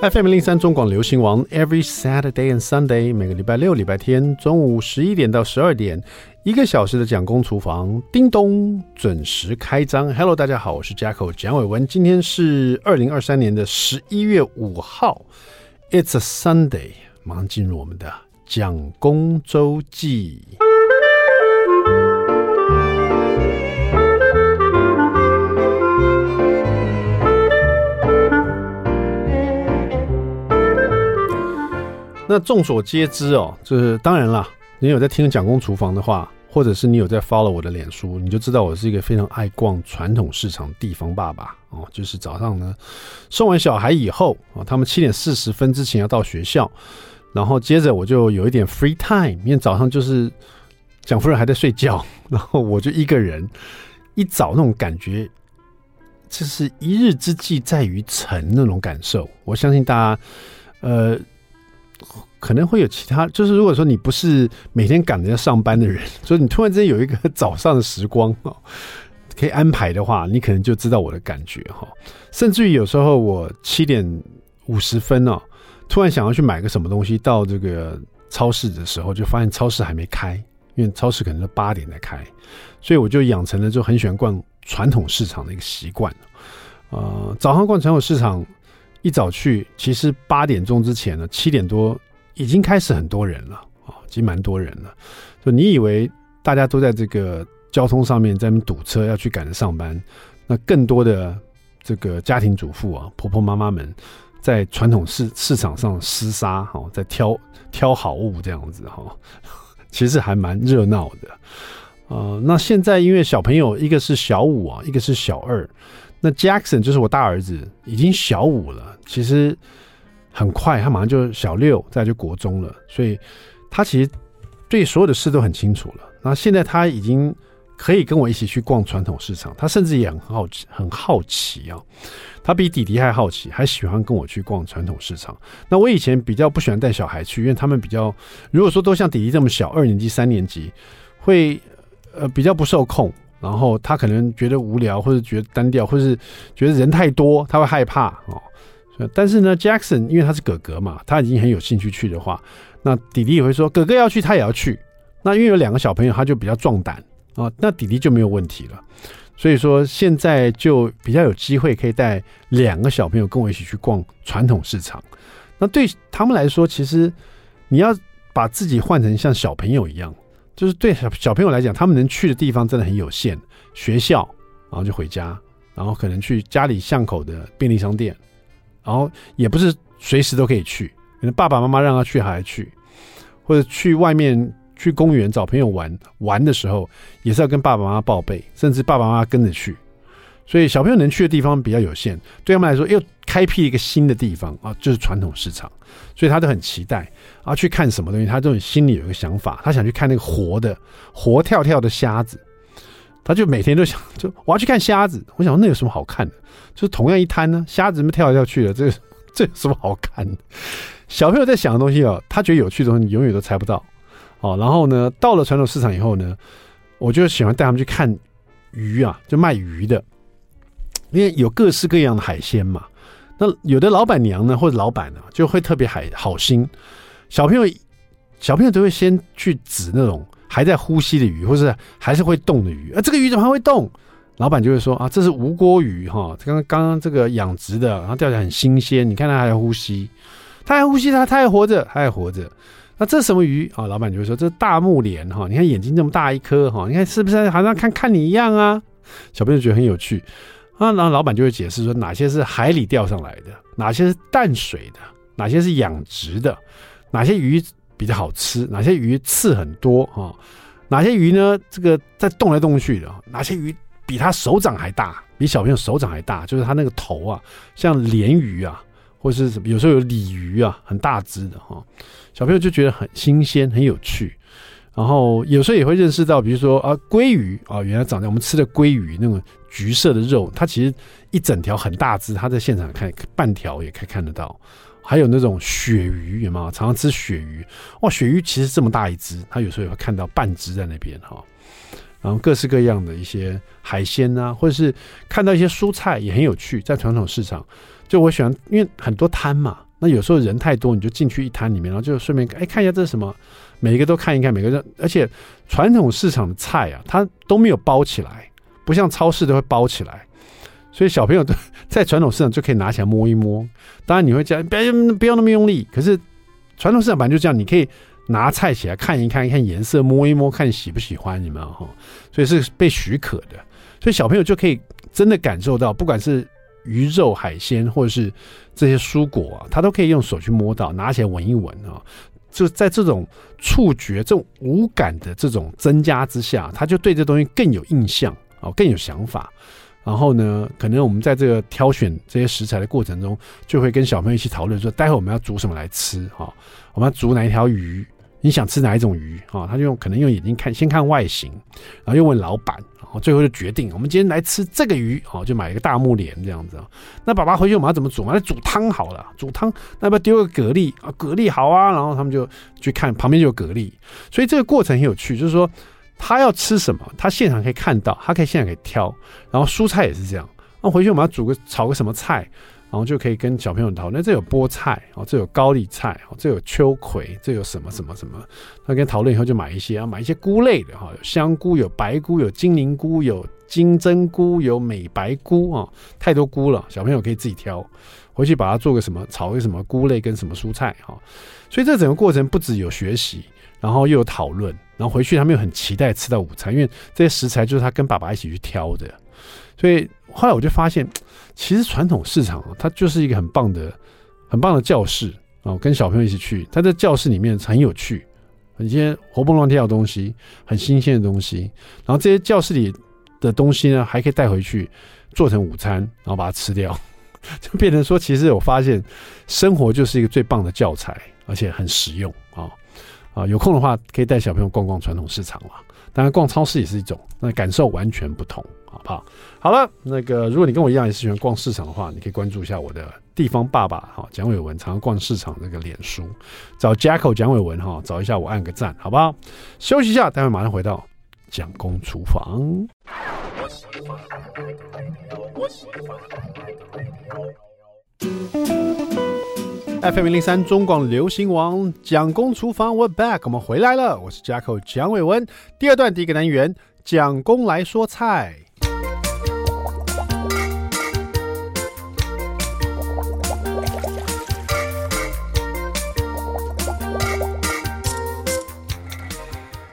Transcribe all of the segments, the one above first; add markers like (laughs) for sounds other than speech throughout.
FM 零三中广流行王，Every Saturday and Sunday，每个礼拜六、礼拜天中午十一点到十二点，一个小时的蒋公厨房，叮咚准时开张。Hello，大家好，我是 Jacko 蒋伟文，今天是二零二三年的十一月五号，It's a Sunday，马上进入我们的蒋公周记。那众所皆知哦，就是当然了，你有在听蒋公厨房的话，或者是你有在 follow 我的脸书，你就知道我是一个非常爱逛传统市场地方爸爸哦。就是早上呢，送完小孩以后啊，他们七点四十分之前要到学校，然后接着我就有一点 free time，因为早上就是蒋夫人还在睡觉，然后我就一个人一早那种感觉，就是一日之计在于晨那种感受。我相信大家，呃。可能会有其他，就是如果说你不是每天赶着要上班的人，所以你突然之间有一个早上的时光哦，可以安排的话，你可能就知道我的感觉哈。甚至于有时候我七点五十分哦，突然想要去买个什么东西，到这个超市的时候，就发现超市还没开，因为超市可能是八点才开，所以我就养成了就很喜欢逛传统市场的一个习惯。呃，早上逛传统市场。一早去，其实八点钟之前呢，七点多已经开始很多人了啊，已经蛮多人了。就你以为大家都在这个交通上面在堵车，要去赶着上班，那更多的这个家庭主妇啊，婆婆妈妈们在传统市市场上厮杀哈，在挑挑好物这样子哈，(laughs) 其实还蛮热闹的、呃。那现在因为小朋友一个是小五啊，一个是小二。那 Jackson 就是我大儿子，已经小五了。其实很快，他马上就小六，再就国中了。所以他其实对所有的事都很清楚了。那现在他已经可以跟我一起去逛传统市场，他甚至也很好奇，很好奇啊。他比弟弟还好奇，还喜欢跟我去逛传统市场。那我以前比较不喜欢带小孩去，因为他们比较，如果说都像弟弟这么小，二年级、三年级，会呃比较不受控。然后他可能觉得无聊，或者觉得单调，或者是觉得人太多，他会害怕哦。但是呢，Jackson 因为他是哥哥嘛，他已经很有兴趣去的话，那弟弟也会说哥哥要去，他也要去。那因为有两个小朋友，他就比较壮胆啊，那弟弟就没有问题了。所以说现在就比较有机会可以带两个小朋友跟我一起去逛传统市场。那对他们来说，其实你要把自己换成像小朋友一样。就是对小小朋友来讲，他们能去的地方真的很有限，学校，然后就回家，然后可能去家里巷口的便利商店，然后也不是随时都可以去，可能爸爸妈妈让他去还去，或者去外面去公园找朋友玩玩的时候，也是要跟爸爸妈妈报备，甚至爸爸妈妈跟着去。所以小朋友能去的地方比较有限，对他们来说又开辟一个新的地方啊，就是传统市场，所以他都很期待啊，去看什么东西，他这种心里有一个想法，他想去看那个活的、活跳跳的虾子，他就每天都想，(laughs) 就我要去看虾子。我想那有什么好看的？就是同样一摊呢，虾子怎么跳来跳去的？这 (laughs) 这有什么好看的？小朋友在想的东西哦，他觉得有趣的东西，你永远都猜不到哦。然后呢，到了传统市场以后呢，我就喜欢带他们去看鱼啊，就卖鱼的。因为有各式各样的海鲜嘛，那有的老板娘呢，或者老板呢，就会特别海好心，小朋友小朋友都会先去指那种还在呼吸的鱼，或是还是会动的鱼啊，这个鱼怎么还会动？老板就会说啊，这是无锅鱼哈，刚刚刚刚这个养殖的，然后钓起来很新鲜，你看它还呼吸，它还呼吸，它它还活着，它还活着。那这是什么鱼啊？老板就会说这是大目莲哈，你看眼睛这么大一颗哈，你看是不是好像看看你一样啊？小朋友觉得很有趣。啊，然后老板就会解释说，哪些是海里钓上来的，哪些是淡水的，哪些是养殖的，哪些鱼比较好吃，哪些鱼刺很多啊，哪些鱼呢？这个在动来动去的，哪些鱼比他手掌还大，比小朋友手掌还大，就是他那个头啊，像鲢鱼啊，或是什么，有时候有鲤鱼啊，很大只的哈，小朋友就觉得很新鲜，很有趣。然后有时候也会认识到，比如说啊，鲑鱼啊，原来长在我们吃的鲑鱼那种橘色的肉，它其实一整条很大只，它在现场看半条也可以看得到。还有那种鳕鱼，有没有？常常吃鳕鱼，哇，鳕鱼其实这么大一只，它有时候也会看到半只在那边哈。然后各式各样的一些海鲜啊，或者是看到一些蔬菜也很有趣，在传统市场，就我喜欢，因为很多摊嘛，那有时候人太多，你就进去一摊里面，然后就顺便哎看一下这是什么，每一个都看一看，每个人，而且传统市场的菜啊，它都没有包起来，不像超市都会包起来，所以小朋友在传统市场就可以拿起来摸一摸。当然你会讲，不要不要那么用力，可是传统市场本来就这样，你可以拿菜起来看一看，看颜色，摸一摸，看喜不喜欢，你们哈，所以是被许可的，所以小朋友就可以真的感受到，不管是。鱼肉、海鲜或者是这些蔬果啊，他都可以用手去摸到，拿起来闻一闻啊。就在这种触觉、这种无感的这种增加之下，他就对这东西更有印象哦，更有想法。然后呢，可能我们在这个挑选这些食材的过程中，就会跟小朋友一起讨论说，待会我们要煮什么来吃哈？我们要煮哪一条鱼？你想吃哪一种鱼啊？他就用可能用眼睛看，先看外形，然后又问老板。然后最后就决定，我们今天来吃这个鱼，哦，就买一个大木帘这样子。那爸爸回去我们要怎么煮嘛？来煮汤好了，煮汤那要不要丢个蛤蜊啊？蛤蜊好啊，然后他们就去看旁边就有蛤蜊，所以这个过程很有趣，就是说他要吃什么，他现场可以看到，他可以现场可以挑，然后蔬菜也是这样。那回去我们要煮个炒个什么菜？然后就可以跟小朋友讨论，这有菠菜哦，这有高丽菜哦，这有秋葵，这有什么什么什么。他跟讨论以后就买一些，啊买一些菇类的哈，有香菇，有白菇，有金灵菇，有金针菇，有美白菇啊，太多菇了，小朋友可以自己挑，回去把它做个什么，炒个什么菇类跟什么蔬菜哈。所以这整个过程不只有学习，然后又有讨论，然后回去他们又很期待吃到午餐，因为这些食材就是他跟爸爸一起去挑的。所以后来我就发现。其实传统市场啊，它就是一个很棒的、很棒的教室啊。跟小朋友一起去，它在教室里面很有趣，很些活蹦乱跳的东西，很新鲜的东西。然后这些教室里的东西呢，还可以带回去做成午餐，然后把它吃掉，(laughs) 就变成说，其实我发现生活就是一个最棒的教材，而且很实用啊啊！有空的话可以带小朋友逛逛传统市场了，当然逛超市也是一种，那感受完全不同。好不好？好了，那个如果你跟我一样也是喜欢逛市场的话，你可以关注一下我的地方爸爸哈蒋伟文，常常逛市场那个脸书，找 Jacko 蒋伟文哈，找一下我按个赞，好不好？休息一下，待会马上回到蒋公厨房。FM 零零三中广流行王蒋公厨房，We're back，我们回来了，我是 Jacko 蒋伟文。第二段第一个单元，蒋公来说菜。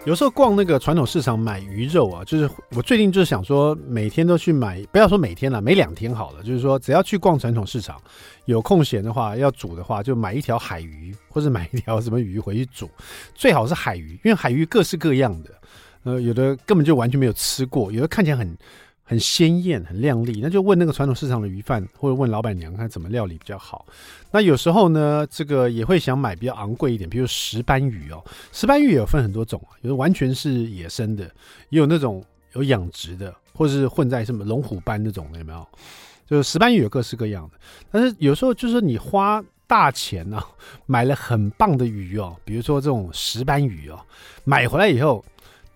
有时候逛那个传统市场买鱼肉啊，就是我最近就是想说，每天都去买，不要说每天了，每两天好了。就是说，只要去逛传统市场，有空闲的话，要煮的话，就买一条海鱼，或者买一条什么鱼回去煮，最好是海鱼，因为海鱼各式各样的，呃，有的根本就完全没有吃过，有的看起来很。很鲜艳，很亮丽，那就问那个传统市场的鱼贩，或者问老板娘看怎么料理比较好。那有时候呢，这个也会想买比较昂贵一点，比如石斑鱼哦。石斑鱼也有分很多种啊，有的完全是野生的，也有那种有养殖的，或者是混在什么龙虎斑那种的，有没有？就是石斑鱼有各式各样的。但是有时候就是你花大钱呢、啊，买了很棒的鱼哦，比如说这种石斑鱼哦，买回来以后，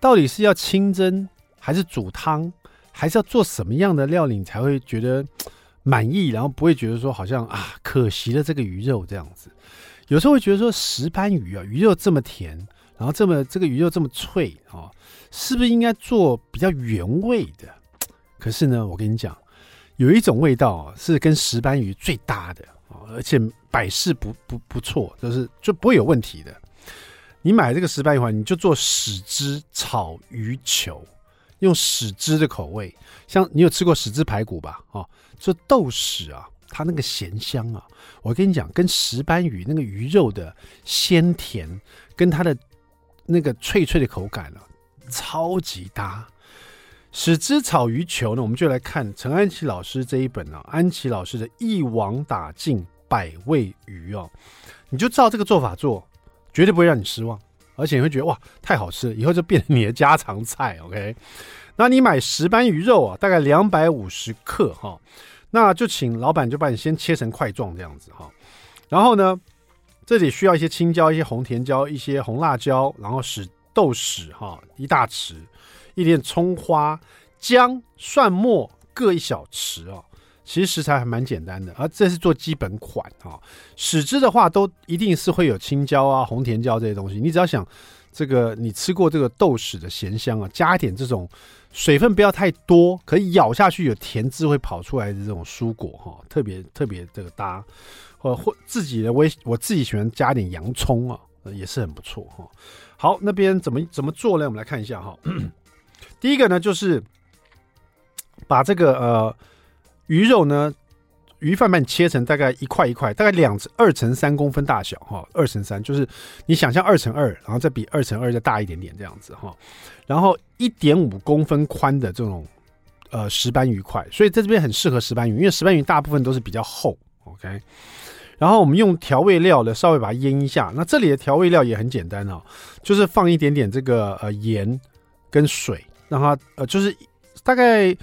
到底是要清蒸还是煮汤？还是要做什么样的料理你才会觉得满意，然后不会觉得说好像啊可惜了这个鱼肉这样子。有时候会觉得说石斑鱼啊，鱼肉这么甜，然后这么这个鱼肉这么脆啊，是不是应该做比较原味的？可是呢，我跟你讲，有一种味道是跟石斑鱼最搭的啊，而且百试不不不错，就是就不会有问题的。你买这个石斑鱼的话，你就做豉汁炒鱼球。用豉汁的口味，像你有吃过豉汁排骨吧？哦，这豆豉啊，它那个咸香啊，我跟你讲，跟石斑鱼那个鱼肉的鲜甜，跟它的那个脆脆的口感啊，超级搭。豉汁炒鱼球呢，我们就来看陈安琪老师这一本啊，安琪老师的一网打尽百味鱼哦，你就照这个做法做，绝对不会让你失望。而且你会觉得哇，太好吃了，以后就变成你的家常菜。OK，那你买石斑鱼肉啊，大概两百五十克哈，那就请老板就把你先切成块状这样子哈。然后呢，这里需要一些青椒、一些红甜椒、一些红辣椒，然后使豆豉哈一大匙，一点葱花、姜、蒜末各一小匙哦。其实食材还蛮简单的，而这是做基本款啊。使之的话，都一定是会有青椒啊、红甜椒这些东西。你只要想这个，你吃过这个豆豉的咸香啊，加一点这种水分不要太多，可以咬下去有甜汁会跑出来的这种蔬果哈，特别特别这个搭。或或自己的我我自己喜欢加点洋葱啊，也是很不错哈。好，那边怎么怎么做呢？我们来看一下哈。第一个呢，就是把这个呃鱼肉呢，鱼饭把切成大概一块一块，大概两二乘三公分大小哈，二乘三就是你想象二乘二，然后再比二乘二再大一点点这样子哈。然后一点五公分宽的这种呃石斑鱼块，所以在这边很适合石斑鱼，因为石斑鱼大部分都是比较厚。OK。然后我们用调味料呢，稍微把它腌一下。那这里的调味料也很简单哦，就是放一点点这个呃盐跟水，让它呃就是大概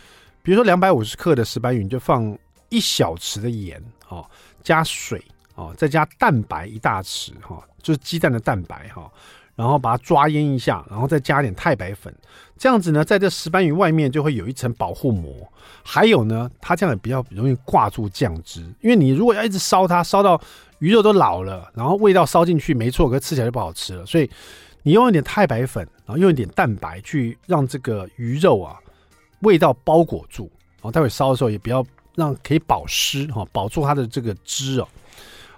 比如说两百五十克的石斑鱼，就放一小匙的盐哦，加水哦，再加蛋白一大匙哈，就是鸡蛋的蛋白哈。然后把它抓腌一下，然后再加点太白粉，这样子呢，在这石斑鱼外面就会有一层保护膜。还有呢，它这样也比较容易挂住酱汁，因为你如果要一直烧它，烧到鱼肉都老了，然后味道烧进去没错，可是吃起来就不好吃了。所以你用一点太白粉，然后用一点蛋白去让这个鱼肉啊味道包裹住，然后待会烧的时候也不要让可以保湿哈，保住它的这个汁哦。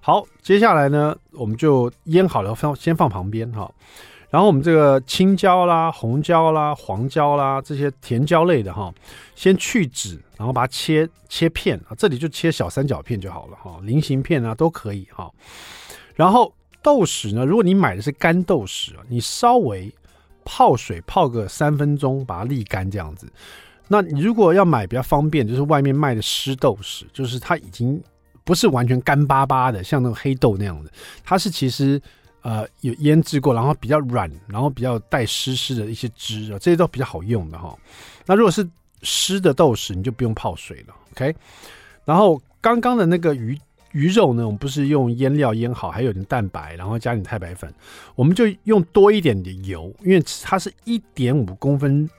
好，接下来呢，我们就腌好了，放先放旁边哈。然后我们这个青椒啦、红椒啦、黄椒啦这些甜椒类的哈，先去籽，然后把它切切片啊，这里就切小三角片就好了哈，菱形片啊都可以哈。然后豆豉呢，如果你买的是干豆豉啊，你稍微泡水泡个三分钟，把它沥干这样子。那你如果要买比较方便，就是外面卖的湿豆豉，就是它已经。不是完全干巴巴的，像那个黑豆那样的，它是其实呃有腌制过，然后比较软，然后比较带湿湿的一些汁啊，这些都比较好用的哈。那如果是湿的豆豉，你就不用泡水了，OK。然后刚刚的那个鱼鱼肉呢，我们不是用腌料腌好，还有点蛋白，然后加点太白粉，我们就用多一点的油，因为它是一点五公分。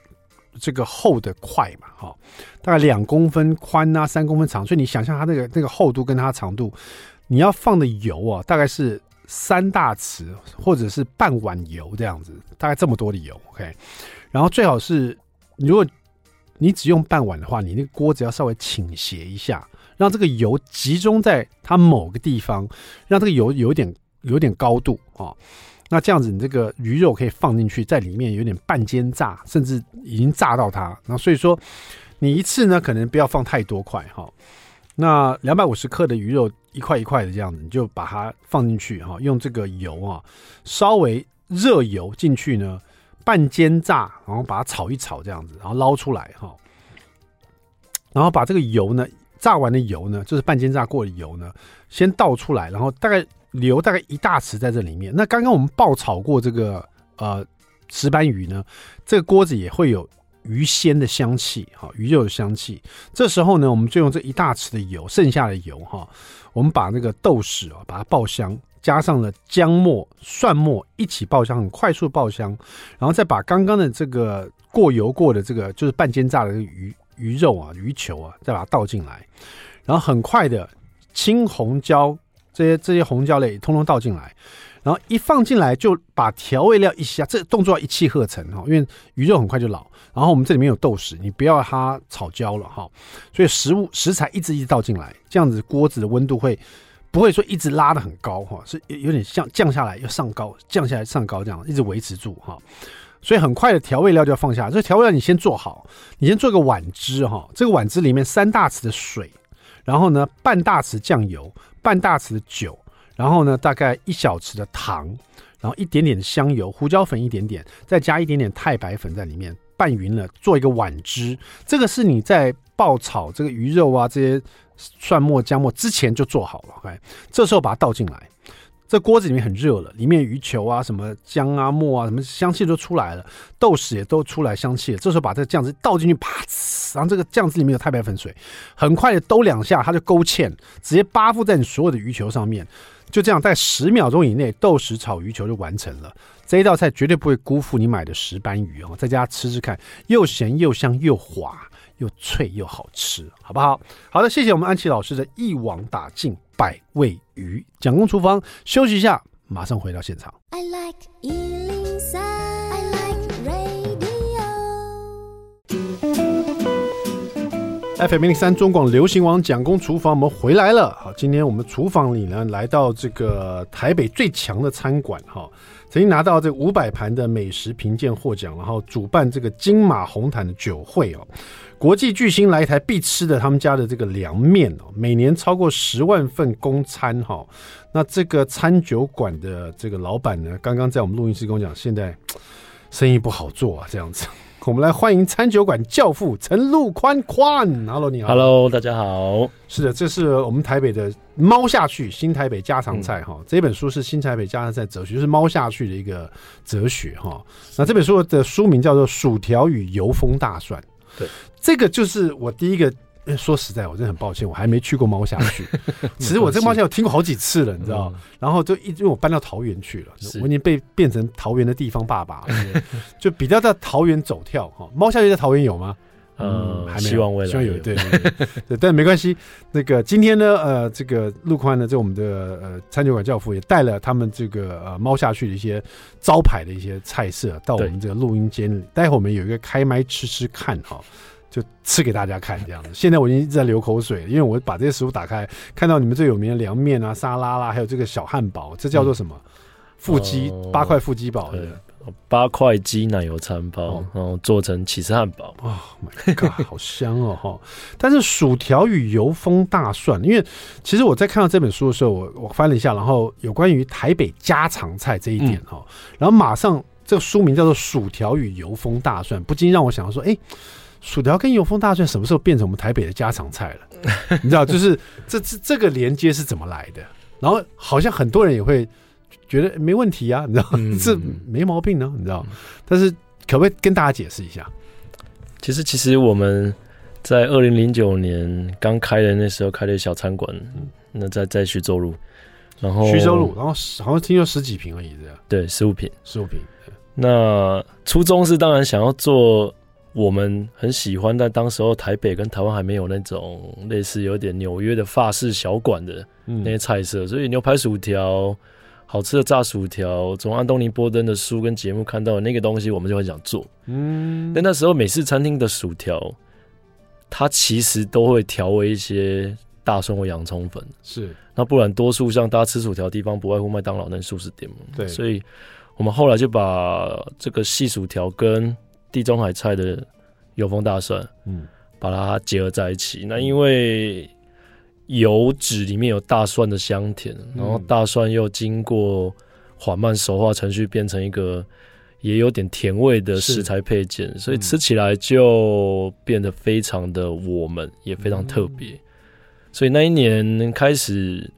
这个厚的块嘛，哈，大概两公分宽啊，三公分长，所以你想象它那个那个厚度跟它长度，你要放的油啊，大概是三大匙或者是半碗油这样子，大概这么多的油，OK。然后最好是，如果你只用半碗的话，你那个锅子要稍微倾斜一下，让这个油集中在它某个地方，让这个油有点有点高度啊。那这样子，你这个鱼肉可以放进去，在里面有点半煎炸，甚至已经炸到它。那所以说，你一次呢，可能不要放太多块哈。那两百五十克的鱼肉，一块一块的这样子，你就把它放进去哈，用这个油啊，稍微热油进去呢，半煎炸，然后把它炒一炒这样子，然后捞出来哈。然后把这个油呢，炸完的油呢，就是半煎炸过的油呢，先倒出来，然后大概。留大概一大匙在这里面。那刚刚我们爆炒过这个呃石斑鱼呢，这个锅子也会有鱼鲜的香气，哈，鱼肉的香气。这时候呢，我们就用这一大匙的油，剩下的油哈，我们把那个豆豉啊，把它爆香，加上了姜末、蒜末一起爆香，很快速爆香，然后再把刚刚的这个过油过的这个就是半煎炸的鱼鱼肉啊、鱼球啊，再把它倒进来，然后很快的青红椒。这些这些红椒类通通倒进来，然后一放进来就把调味料一下，这动作要一气呵成哈，因为鱼肉很快就老。然后我们这里面有豆豉，你不要它炒焦了哈。所以食物食材一直一直倒进来，这样子锅子的温度会不会说一直拉得很高哈？是有点像降下来又上高，降下来上高这样一直维持住哈。所以很快的调味料就要放下，这调味料你先做好，你先做个碗汁哈。这个碗汁里面三大匙的水，然后呢半大匙酱油。半大匙的酒，然后呢，大概一小匙的糖，然后一点点的香油、胡椒粉一点点，再加一点点太白粉在里面拌匀了，做一个碗汁。这个是你在爆炒这个鱼肉啊这些蒜末姜末之前就做好了。OK，这时候把它倒进来。这锅子里面很热了，里面鱼球啊、什么姜啊、末啊、什么香气都出来了，豆豉也都出来香气了。这时候把这个酱汁倒进去，啪，然后这个酱汁里面有太白粉水，很快的兜两下，它就勾芡，直接巴附在你所有的鱼球上面。就这样，在十秒钟以内，豆豉炒鱼球就完成了。这一道菜绝对不会辜负你买的石斑鱼哦，在家吃吃看，又咸又香又滑。又脆又好吃，好不好？好的，谢谢我们安琪老师的一网打尽百味鱼。蒋公厨房休息一下，马上回到现场。I like FM 零零三中广流行王蒋公厨房，我们回来了。好，今天我们厨房里呢，来到这个台北最强的餐馆哈，曾经拿到这五百盘的美食评鉴获奖，然后主办这个金马红毯的酒会哦，国际巨星来台必吃的他们家的这个凉面哦，每年超过十万份供餐哈。那这个餐酒馆的这个老板呢，刚刚在我们录音室跟我讲，现在生意不好做啊，这样子。我们来欢迎餐酒馆教父陈陆宽宽。Hello，你好。Hello，大家好。是的，这是我们台北的猫下去新台北家常菜哈、嗯。这本书是新台北家常菜哲学，就是猫下去的一个哲学哈。那这本书的书名叫做《薯条与油封大蒜》。对，这个就是我第一个。说实在，我真的很抱歉，我还没去过猫下去。其实我这个猫下我听过好几次了，你知道？然后就一因为我搬到桃园去了，我已经被变成桃园的地方爸爸，就比较在桃园走跳哈。猫下去在桃园有吗？嗯，还没希望未来希望有，对对，对，对，但没关系。那个今天呢，呃，这个陆宽呢，就我们的呃餐酒馆教父也带了他们这个呃猫下去的一些招牌的一些菜色到我们这个录音间里。待会我们有一个开麦吃吃看哈。就吃给大家看这样子。现在我已经一直在流口水，因为我把这些食物打开，看到你们最有名的凉面啊、沙拉啦，还有这个小汉堡，这叫做什么？腹肌八块腹肌堡的八块鸡奶油餐包，哦，然后做成起司汉堡。哦 my God，(laughs) 好香哦哈！但是薯条与油封大蒜，因为其实我在看到这本书的时候，我我翻了一下，然后有关于台北家常菜这一点哈，嗯，然后马上这个书名叫做《薯条与油封大蒜》，不禁让我想到说，哎。薯条跟油封大蒜什么时候变成我们台北的家常菜了？(laughs) 你知道，就是这这这个连接是怎么来的？然后好像很多人也会觉得没问题啊，你知道，嗯、(laughs) 这没毛病呢，你知道。但是可不可以跟大家解释一下？其实，其实我们在二零零九年刚开的那时候开的小餐馆，那在在徐州路，然后徐州路，然后好像听说十几坪而已，这样对，十五坪，十五坪。那初衷是当然想要做。我们很喜欢，但当时候台北跟台湾还没有那种类似有点纽约的法式小馆的那些菜色，所以牛排薯条、好吃的炸薯条，从安东尼波登的书跟节目看到的那个东西，我们就很想做。嗯，但那时候美式餐厅的薯条，它其实都会调味一些大蒜或洋葱粉，是。那不然多数像大家吃薯条的地方，不外乎麦当劳那素食店嘛。对，所以我们后来就把这个细薯条跟地中海菜的油封大蒜，嗯，把它结合在一起。那因为油脂里面有大蒜的香甜，然后大蒜又经过缓慢熟化程序，变成一个也有点甜味的食材配件，所以吃起来就变得非常的我们，也非常特别。所以那一年开始，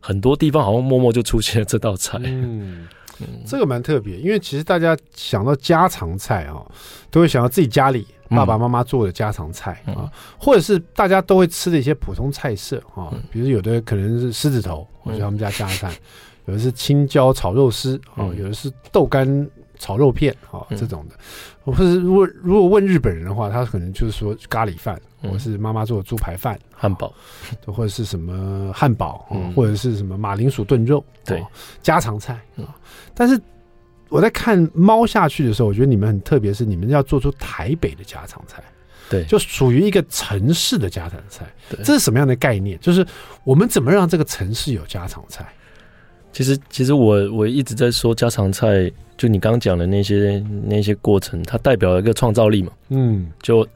很多地方好像默默就出现了这道菜。嗯。嗯、这个蛮特别，因为其实大家想到家常菜啊、哦，都会想到自己家里爸爸妈妈做的家常菜、嗯、啊，或者是大家都会吃的一些普通菜色啊，嗯、比如有的可能是狮子头，或者他们家家常菜、嗯，(laughs) 有的是青椒炒肉丝啊，有的是豆干炒肉片啊、嗯、这种的，或者是如果如果问日本人的话，他可能就是说咖喱饭。或是妈妈做的猪排饭、汉堡，或者是什么汉堡、嗯，或者是什么马铃薯炖肉，对，家常菜啊、嗯。但是我在看猫下去的时候，我觉得你们很特别，是你们要做出台北的家常菜，对，就属于一个城市的家常菜。这是什么样的概念？就是我们怎么让这个城市有家常菜？其实，其实我我一直在说家常菜，就你刚刚讲的那些那些过程，它代表了一个创造力嘛。嗯，就。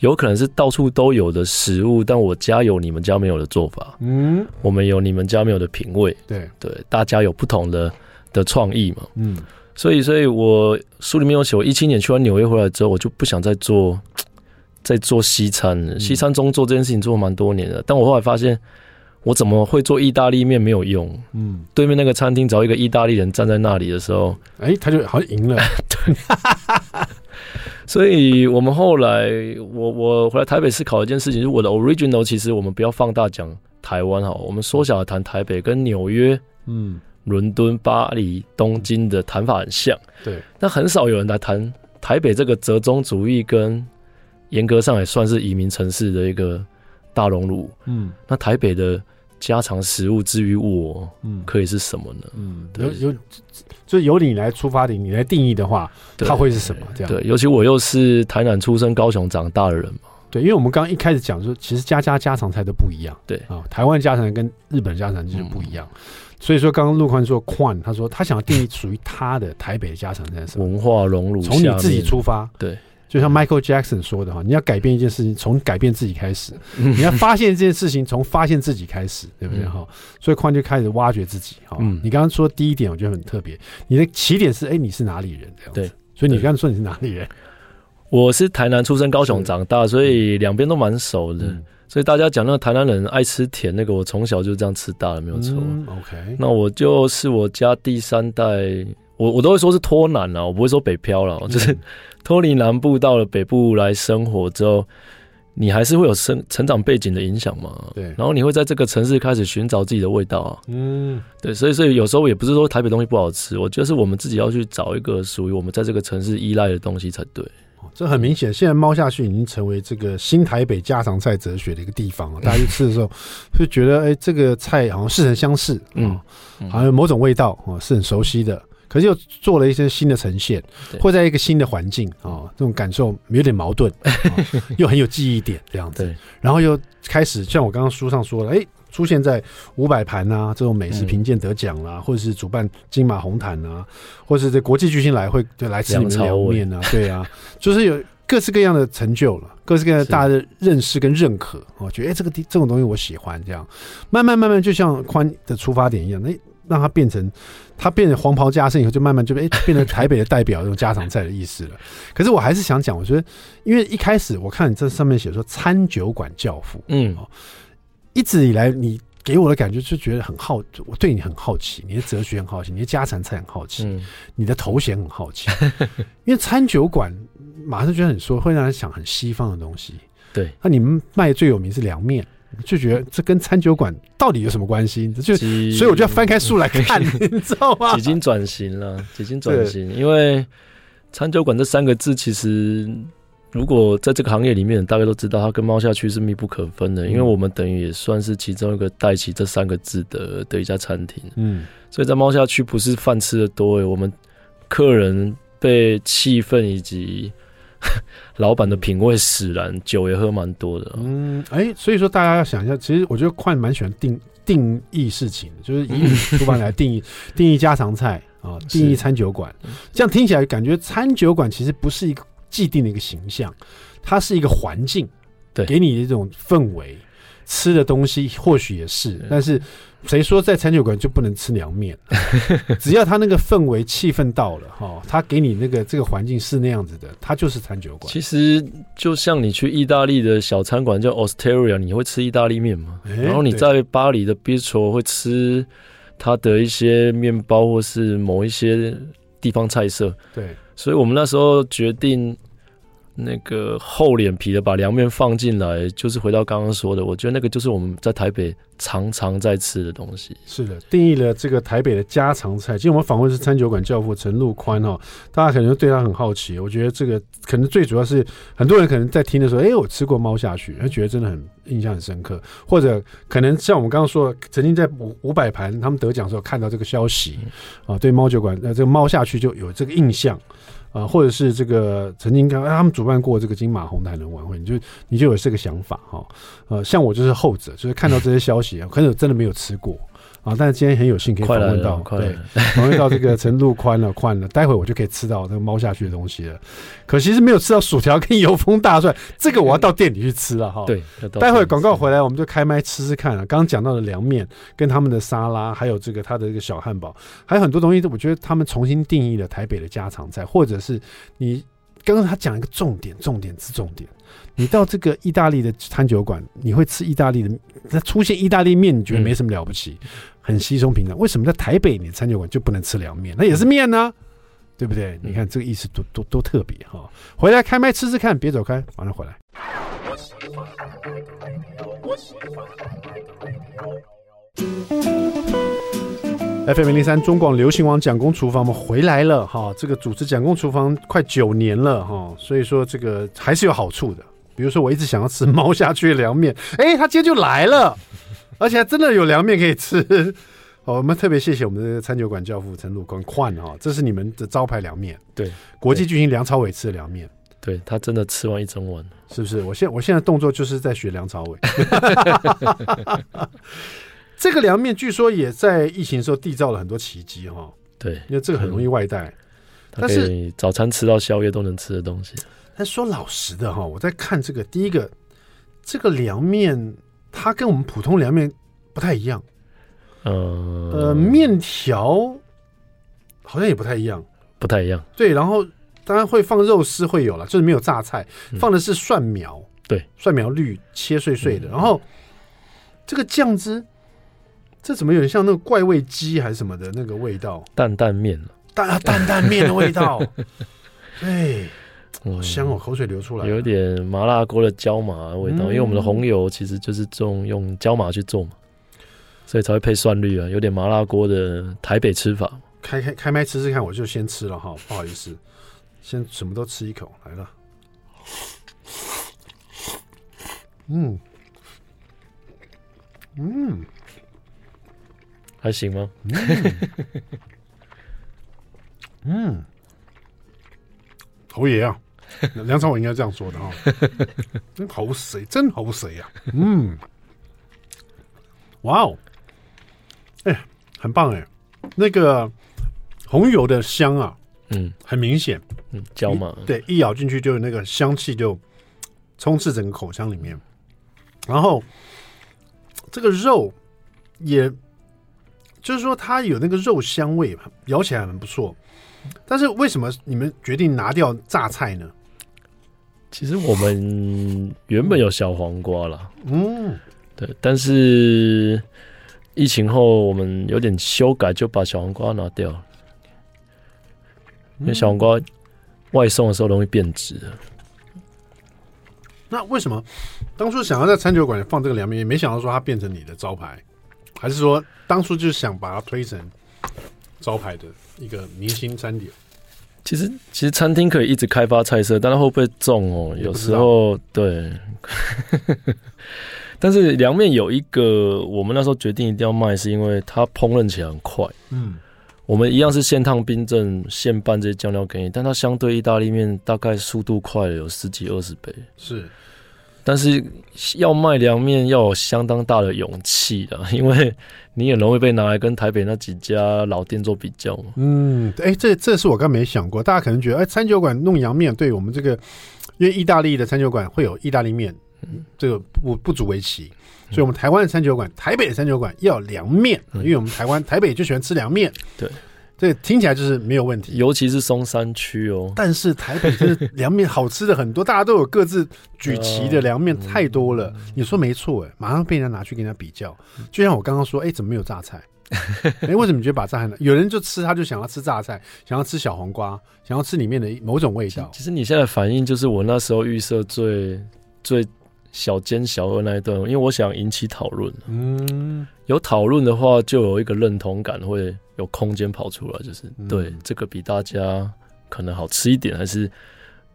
有可能是到处都有的食物，但我家有你们家没有的做法。嗯，我们有你们家没有的品味。对对，大家有不同的的创意嘛。嗯，所以，所以我书里面有写，我一七年去完纽约回来之后，我就不想再做 (tsk) 再做西餐了。西餐中做这件事情做了蛮多年的，但我后来发现，我怎么会做意大利面没有用。嗯，对面那个餐厅找一个意大利人站在那里的时候，哎，他就好像赢了。对。(laughs) 所以我们后来，我我回来台北思考一件事情，就是我的 original，其实我们不要放大讲台湾哈，我们缩小谈台北，跟纽约、嗯、伦敦、巴黎、东京的谈法很像。对，但很少有人来谈台北这个折中主义跟严格上也算是移民城市的一个大熔炉。嗯，那台北的家常食物，之于我，嗯，可以是什么呢？嗯，有有，就由你来出发点，你来定义的话，它会是什么？这样对，尤其我又是台南出生、高雄长大的人嘛。对，因为我们刚刚一开始讲说，其实家家家常菜都不一样。对啊，台湾家常跟日本家常就是不一样。嗯、所以说，刚刚陆宽说宽，他说他想要定义属于他的台北的家常菜是文化融入，从你自己出发。对，就像 Michael Jackson 说的哈，你要改变一件事情，从改变自己开始；你要发现这件事情，从发现自己开始，对不对哈？嗯、所以宽就开始挖掘自己哈。嗯、你刚刚说第一点，我觉得很特别，你的起点是哎，你是哪里人这样子？对，所以你刚刚说你是哪里人？我是台南出生，高雄长大，所以两边都蛮熟的。嗯、所以大家讲那个台南人爱吃甜，那个我从小就这样吃大了，没有错。嗯、OK，那我就是我家第三代，我我都会说是脱南了，我不会说北漂了，嗯、就是 (laughs) 脱离南部到了北部来生活之后，你还是会有生成长背景的影响嘛？对。然后你会在这个城市开始寻找自己的味道啊。嗯，对。所以所以有时候也不是说台北东西不好吃，我觉得是我们自己要去找一个属于我们在这个城市依赖的东西才对。这很明显，现在猫下去已经成为这个新台北家常菜哲学的一个地方了。(laughs) 大家去吃的时候，就觉得哎，这个菜好像似曾相识，嗯，好像有某种味道啊，是很熟悉的。可是又做了一些新的呈现，或在一个新的环境啊，这种感受有点矛盾，(laughs) 又很有记忆点这样子。然后又开始像我刚刚书上说了，哎。出现在五百盘啊，这种美食评鉴得奖啦，嗯、或者是主办金马红毯啊，或者是这国际巨星来会就来吃你们凉面啊，对啊，就是有各式各样的成就了，各式各样的大家的认识跟认可，我是觉得哎，这个这种东西我喜欢，这样。慢慢慢慢就像宽的出发点一样，那让它变成它变成黄袍加身以后，就慢慢就哎变成台北的代表这种家常菜的意思了。可是我还是想讲，我觉得因为一开始我看你这上面写说餐酒馆教父，嗯。一直以来，你给我的感觉就觉得很好，我对你很好奇，你的哲学很好奇，你的家常菜很好奇，嗯、你的头衔很好奇。(laughs) 因为餐酒馆马上觉得很说，会让人想很西方的东西。对，那你们卖最有名是凉面，就觉得这跟餐酒馆到底有什么关系？就所以我就要翻开书来看，(laughs) 你知道吗？已经转型了，已经转型，因为餐酒馆这三个字其实。如果在这个行业里面，大家都知道它跟猫下去是密不可分的，因为我们等于也算是其中一个带起这三个字的的一家餐厅。嗯，所以在猫下去不是饭吃的多，我们客人被气氛以及 (laughs) 老板的品味使然，酒也喝蛮多的。嗯，哎、欸，所以说大家要想一下，其实我觉得快蛮喜欢定定义事情，就是以出版来定义定义家常菜啊，定义餐酒馆，这样听起来感觉餐酒馆其实不是一个。既定的一个形象，它是一个环境，对，给你的这种氛围，吃的东西或许也是，但是谁说在餐酒馆就不能吃凉面？(laughs) 只要他那个氛围气氛到了哈，他给你那个这个环境是那样子的，他就是餐酒馆。其实就像你去意大利的小餐馆叫 Osteria，你会吃意大利面吗？欸、然后你在巴黎的 Bistro 会吃它的一些面包或是某一些地方菜色，对。所以我们那时候决定，那个厚脸皮的把凉面放进来，就是回到刚刚说的，我觉得那个就是我们在台北常常在吃的东西。是的，定义了这个台北的家常菜。其实我们访问是餐酒馆教父陈陆宽哈，大家可能对他很好奇。我觉得这个可能最主要是很多人可能在听的时候，哎，我吃过猫下去，他觉得真的很印象很深刻，或者可能像我们刚刚说，曾经在五五百盘他们得奖的时候看到这个消息啊，对猫酒馆呃这个猫下去就有这个印象。啊，或者是这个曾经跟他们主办过这个金马红毯的晚会，你就你就有这个想法哈。呃，像我就是后者，就是看到这些消息，可能真的没有吃过。啊！但是今天很有幸可以访问到，对，访问到这个陈陆宽了，宽了。待会我就可以吃到那个猫下去的东西了。可惜是没有吃到薯条跟油封大蒜，这个我要到店里去吃了哈。对，待会广告回来，我们就开麦吃吃看啊。刚刚讲到的凉面，跟他们的沙拉，还有这个他的这个小汉堡，还有很多东西，我觉得他们重新定义了台北的家常菜，或者是你刚刚他讲一个重点，重点是重点。你到这个意大利的餐酒馆，你会吃意大利的，那出现意大利面，你觉得没什么了不起，嗯、很稀松平常。为什么在台北你的餐酒馆就不能吃凉面？那也是面呢、啊，对不对？你看这个意思多多多特别哈！回来开麦吃吃看，别走开，马上回来。FM 零零三中广流行网蒋公厨房，我们回来了哈！这个主持蒋公厨房快九年了哈，所以说这个还是有好处的。比如说我一直想要吃猫下去的凉面，哎，他今天就来了，而且还真的有凉面可以吃。好，(laughs) 我们特别谢谢我们的餐酒馆教父陈鲁光宽哈，这是你们的招牌凉面，对，国际巨星梁朝伟吃的凉面，对，他真的吃完一整碗，是不是？我现我现在动作就是在学梁朝伟。(laughs) 这个凉面据说也在疫情的时候缔造了很多奇迹哈。对，因为这个很容易外带，但是早餐吃到宵夜都能吃的东西。但说老实的哈，我在看这个第一个，这个凉面它跟我们普通凉面不太一样。嗯、呃，面条好像也不太一样，不太一样。对，然后当然会放肉丝，会有了，就是没有榨菜，放的是蒜苗，嗯、对，蒜苗绿切碎碎的。嗯、然后这个酱汁，这怎么有点像那个怪味鸡还是什么的那个味道？担担面，担担担面的味道，(laughs) 对，好香哦，口水流出来，有点麻辣锅的椒麻的味道，嗯、因为我们的红油其实就是种用椒麻去做嘛。所以才会配蒜绿啊，有点麻辣锅的台北吃法。开开开麦吃吃看，我就先吃了哈，(laughs) 不好意思，先什么都吃一口来了。嗯嗯，还行吗？嗯，侯爷啊，梁朝伟应该这样说的哈，真好水，真好水啊。嗯，哇哦。哎、欸，很棒哎、欸，那个红油的香啊，嗯，很明显，嗯，椒嘛，对，一咬进去就有那个香气就充斥整个口腔里面，然后这个肉也，就是说它有那个肉香味，咬起来很不错。但是为什么你们决定拿掉榨菜呢？其实我们原本有小黄瓜啦，嗯，对，但是。疫情后，我们有点修改，就把小黄瓜拿掉了，因为小黄瓜外送的时候容易变质。那为什么当初想要在餐酒馆放这个凉面，也没想到说它变成你的招牌，还是说当初就想把它推成招牌的一个明星餐点？其实，其实餐厅可以一直开发菜色，但它会不会重哦？有时候对。(laughs) 但是凉面有一个，我们那时候决定一定要卖，是因为它烹饪起来很快。嗯，我们一样是现烫、冰镇、现拌这些酱料给你，但它相对意大利面大概速度快了有十几二十倍。是，但是要卖凉面要有相当大的勇气的，(laughs) 因为你也容易被拿来跟台北那几家老店做比较嘛。嗯，哎、欸，这这是我刚没想过，大家可能觉得，哎、欸，餐酒馆弄凉面，对我们这个，因为意大利的餐酒馆会有意大利面。嗯，这个不不足为奇，所以我们台湾的餐酒馆、台北的餐酒馆要凉面，因为我们台湾台北就喜欢吃凉面。对，这听起来就是没有问题，尤其是松山区哦。但是台北的凉面好吃的很多，大家都有各自举旗的凉面太多了。你说没错哎，马上被人家拿去跟人家比较。就像我刚刚说，哎，怎么没有榨菜？(laughs) 哎，为什么你觉得把榨菜呢？有人就吃，他就想要吃榨菜，想要吃小黄瓜，想要吃里面的某种味道。其实你现在反应就是我那时候预设最最。小奸小恶那一段，因为我想引起讨论。嗯，有讨论的话，就有一个认同感，会有空间跑出来，就是、嗯、对这个比大家可能好吃一点，还是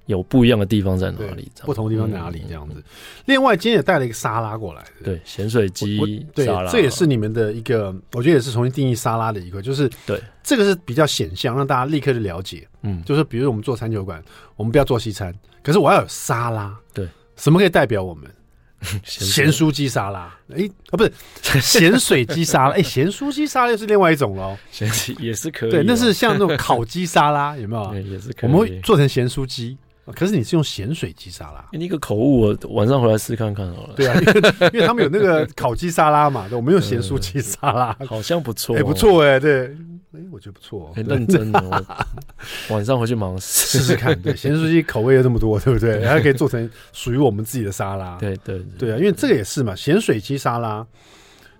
有不一样的地方在哪里？不同的地方在哪里？这样子。嗯、另外，今天也带了一个沙拉过来，对，咸水鸡沙拉，这也是你们的一个，我觉得也是重新定义沙拉的一个，就是对这个是比较显象，让大家立刻就了解。嗯，就是比如我们做餐酒馆，我们不要做西餐，可是我要有沙拉。对。什么可以代表我们？(laughs) 咸酥鸡沙拉，哎、欸，啊，不是 (laughs) 咸水鸡沙拉，哎、欸，咸酥鸡沙拉又是另外一种喽，也是可以，对，那是像那种烤鸡沙拉，(laughs) 有没有？也是可以，我们会做成咸酥鸡。可是你是用咸水鸡沙拉，你一个口误，我晚上回来试看看好了。对啊，因为 (laughs) 因为他们有那个烤鸡沙拉嘛，对，我们用咸酥鸡沙拉，好像不错，哎，不错哎，对，哎，我觉得不错，很认真的。(laughs) 晚上回去马上试试看，对，(laughs) 咸酥鸡口味有这么多，对不对？还可以做成属于我们自己的沙拉。对对对啊，因为这个也是嘛，咸水鸡沙拉，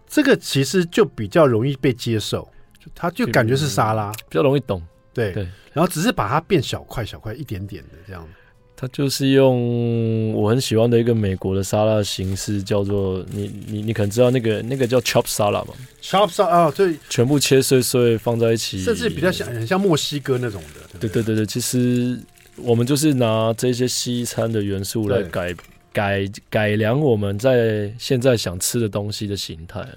这个其实就比较容易被接受，就它就感觉是沙拉，比较容易懂。对对，然后只是把它变小块小块一点点的这样。它就是用我很喜欢的一个美国的沙拉形式，叫做你你你可能知道那个那个叫 chop 沙拉吗？chop 沙拉啊，对，全部切碎碎放在一起，甚至比较像很像墨西哥那种的。对对对对，其实我们就是拿这些西餐的元素来改改改良我们在现在想吃的东西的形态。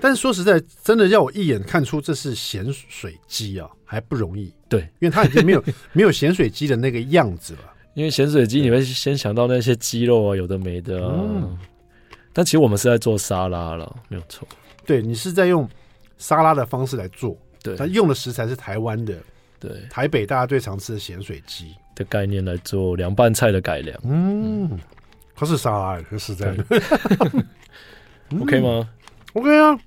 但是说实在，真的要我一眼看出这是咸水鸡啊，还不容易。对，因为它已经没有 (laughs) 没有咸水鸡的那个样子了。因为咸水鸡你会先想到那些鸡肉啊，有的没的啊。嗯、但其实我们是在做沙拉了，没有错。对，你是在用沙拉的方式来做。对，它用的食材是台湾的。对，台北大家最常吃的咸水鸡的概念来做凉拌菜的改良。嗯，它是沙拉，是实在的。(laughs) (laughs) OK 吗？OK 啊。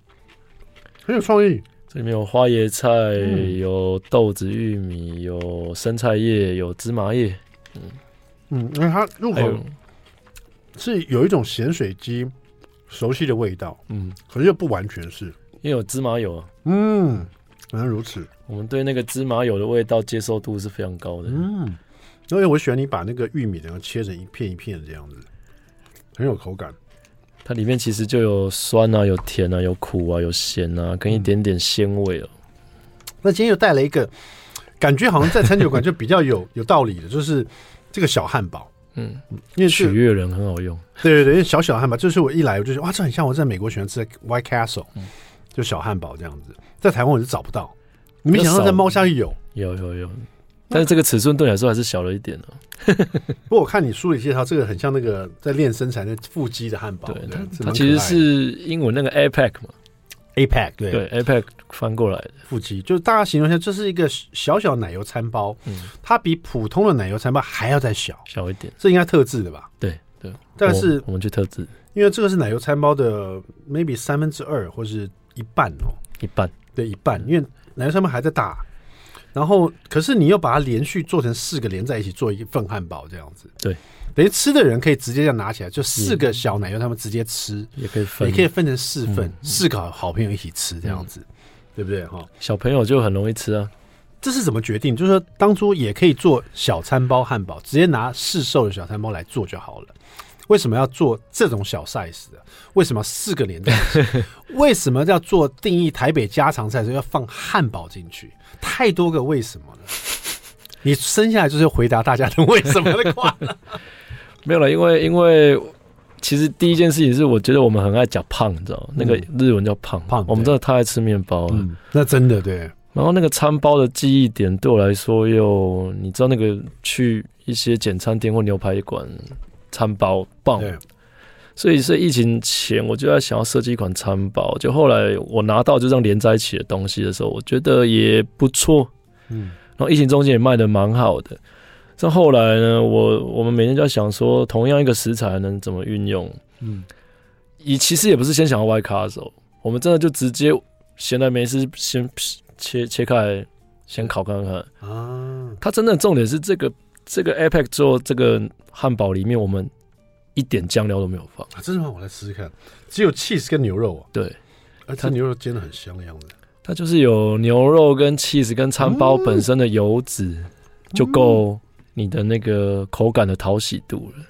很有创意，这里面有花椰菜，嗯、有豆子、玉米，有生菜叶，有芝麻叶。嗯嗯，因为它入口是有一种咸水鸡熟悉的味道，嗯，可是又不完全是，因为有芝麻油啊。嗯，原来如此。我们对那个芝麻油的味道接受度是非常高的。嗯，因为我喜欢你把那个玉米然后切成一片一片这样子，很有口感。它里面其实就有酸啊，有甜啊，有苦啊，有咸啊，跟一点点鲜味哦、嗯。那今天又带了一个感觉，好像在餐酒馆就比较有有道理的，就是这个小汉堡。嗯，因为取悦人很好用。对对对，因为小小汉堡就是我一来我就觉得哇，这很像我在美国喜欢吃的 White Castle，、嗯、就小汉堡这样子，在台湾我就找不到。你没想到在猫下有有有有。但是这个尺寸对你来说还是小了一点哦。(laughs) 不过我看你书里介绍，这个很像那个在练身材的腹肌的汉堡。对，它它其实是英文那个 APEC 嘛，APEC 对。对 APEC 翻过来的。腹肌，就是大家形容一下，这是一个小小奶油餐包，嗯，它比普通的奶油餐包还要再小。小一点，这应该特制的吧？对对，但是我们去特制，因为这个是奶油餐包的 maybe 三分之二或是一半哦，一半。对一半，因为奶油餐包还在大。然后，可是你又把它连续做成四个连在一起，做一份汉堡这样子。对，等于吃的人可以直接这样拿起来，就四个小奶油，他们直接吃，也可以分，也可以分成四份，四个好朋友一起吃这样子，对不对？哈，小朋友就很容易吃啊。这是怎么决定？就是说，当初也可以做小餐包汉堡，直接拿市售的小餐包来做就好了。为什么要做这种小 size 的？为什么四个连在一起？为什么要做定义台北家常菜的时候要放汉堡进去？太多个为什么了？你生下来就是回答大家的为什么的。(laughs) 没有了，因为因为其实第一件事情是，我觉得我们很爱讲胖，你知道吗？那个日文叫胖胖，我们真的太爱吃面包了。嗯，那真的对。然后那个餐包的记忆点对我来说，又你知道那个去一些简餐店或牛排馆餐包棒。所以是疫情前，我就在想要设计一款餐包。就后来我拿到就这样连在一起的东西的时候，我觉得也不错。嗯，然后疫情中间也卖的蛮好的。这后来呢，我我们每天就在想说，同样一个食材能怎么运用？嗯，以其实也不是先想要外卡的时候我们真的就直接闲来没事先切切开先烤看看啊。它真的重点是这个这个 APEC 做这个汉堡里面我们。一点酱料都没有放啊！真的吗？我来试试看。只有 cheese 跟牛肉啊。对，而它牛肉煎的很香的样子。它就是有牛肉跟 cheese 跟餐包本身的油脂，嗯、就够你的那个口感的讨喜度了。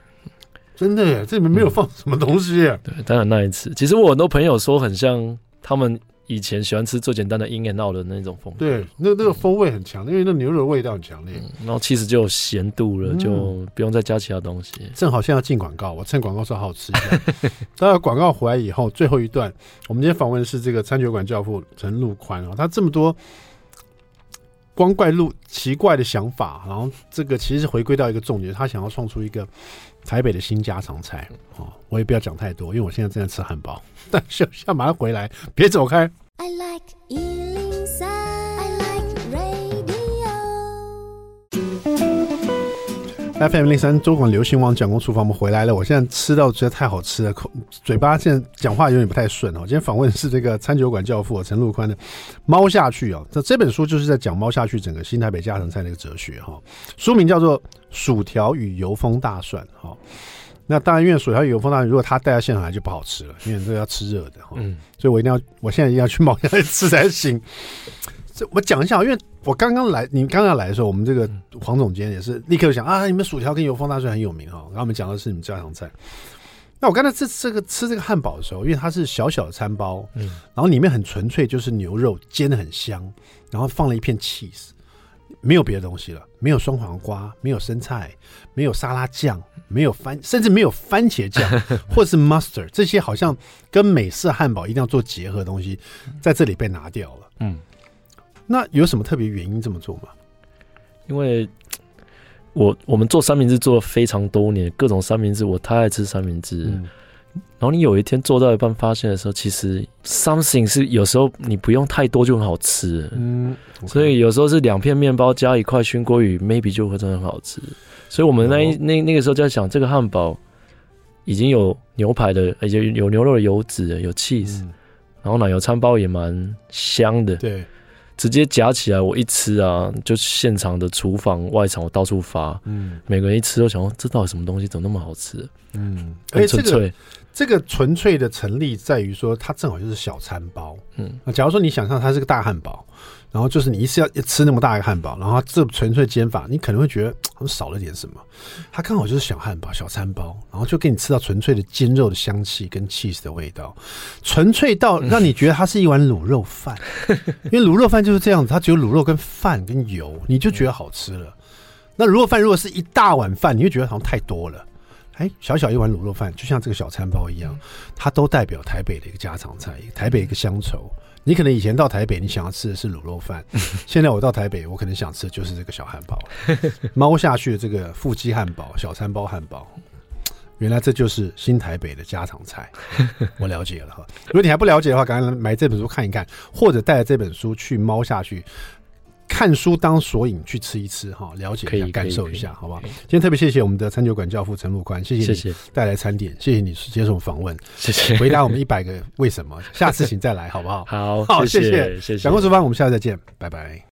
真的耶，这里面没有放什么东西、啊嗯。对，当然那一次，其实我很多朋友说很像他们。以前喜欢吃最简单的 In and Out 的那种风味，对，那那个风味很强，嗯、因为那牛肉的味道很强烈，嗯、然后其实就有咸度了，嗯、就不用再加其他东西。正好现在要进广告，我趁广告时候好好吃一下。(laughs) 待会广告回来以后，最后一段，我们今天访问的是这个餐酒馆教父陈陆宽啊，他这么多光怪陆奇怪的想法，然后这个其实是回归到一个重点，他想要创出一个台北的新家常菜哦。我也不要讲太多，因为我现在正在吃汉堡。(laughs) 但是要马上回来，别走开。I like FM 零三中广流行网蒋公厨房，我们回来了。我现在吃到觉得太好吃了，口嘴巴现在讲话有点不太顺哦。今天访问的是这个餐酒馆教父陈陆宽的《猫下去》啊，这这本书就是在讲猫下去整个新台北家常菜的一个哲学哈。书名叫做《薯条与油封大蒜》哈。那当然，因为薯条与油封大蒜，如果他带到现场来就不好吃了，因为这个要吃热的哈。嗯，所以我一定要，我现在一定要去猫下去吃才行。这我讲一下，因为我刚刚来，你刚刚来的时候，我们这个黄总监也是立刻想啊，你们薯条跟油封大蒜很有名哈。然后我们讲的是你们家常菜。那我刚才这这个吃这个汉堡的时候，因为它是小小的餐包，嗯，然后里面很纯粹就是牛肉煎的很香，然后放了一片 cheese，没有别的东西了，没有双黄瓜，没有生菜，没有沙拉酱，没有番，甚至没有番茄酱，(laughs) 或是 mustard 这些好像跟美式汉堡一定要做结合的东西，在这里被拿掉了。嗯，那有什么特别原因这么做吗？因为我我们做三明治做了非常多年，各种三明治我太爱吃三明治。嗯然后你有一天做到一半发现的时候，其实 something 是有时候你不用太多就很好吃，嗯，okay. 所以有时候是两片面包加一块熏鲑鱼，maybe 就会真的很好吃。所以我们那一、oh. 那那个时候就在想，这个汉堡已经有牛排的，而且有牛肉的油脂，有 cheese，、嗯、然后奶油餐包也蛮香的，对，直接夹起来我一吃啊，就现场的厨房外场我到处发，嗯，每个人一吃都想说，这到底什么东西，怎么那么好吃？嗯，而且这个。这个纯粹的成立在于说，它正好就是小餐包。嗯，那假如说你想象它是个大汉堡，然后就是你一次要吃那么大一个汉堡，然后这纯粹煎法，你可能会觉得好像少了点什么。它刚好就是小汉堡、小餐包，然后就给你吃到纯粹的煎肉的香气跟 cheese 的味道，纯粹到让你觉得它是一碗卤肉饭。(laughs) 因为卤肉饭就是这样子，它只有卤肉跟饭跟油，你就觉得好吃了。那卤肉饭如果是一大碗饭，你会觉得好像太多了。哎，小小一碗卤肉饭，就像这个小餐包一样，它都代表台北的一个家常菜，台北一个乡愁。你可能以前到台北，你想要吃的是卤肉饭，(laughs) 现在我到台北，我可能想吃的就是这个小汉堡，(laughs) 猫下去的这个腹肌汉堡、小餐包汉堡。原来这就是新台北的家常菜，(laughs) 我了解了哈。如果你还不了解的话，赶快买这本书看一看，或者带着这本书去猫下去。看书当索引去吃一吃哈，了解一下，感受一下，好不好？今天特别谢谢我们的餐酒馆教父陈陆宽，谢谢你带来餐点，谢谢你接受访问，谢谢回答我们一百个为什么，下次请再来好不好？(laughs) 好，好，谢谢，谢谢。讲公厨房，我们下次再见，拜拜。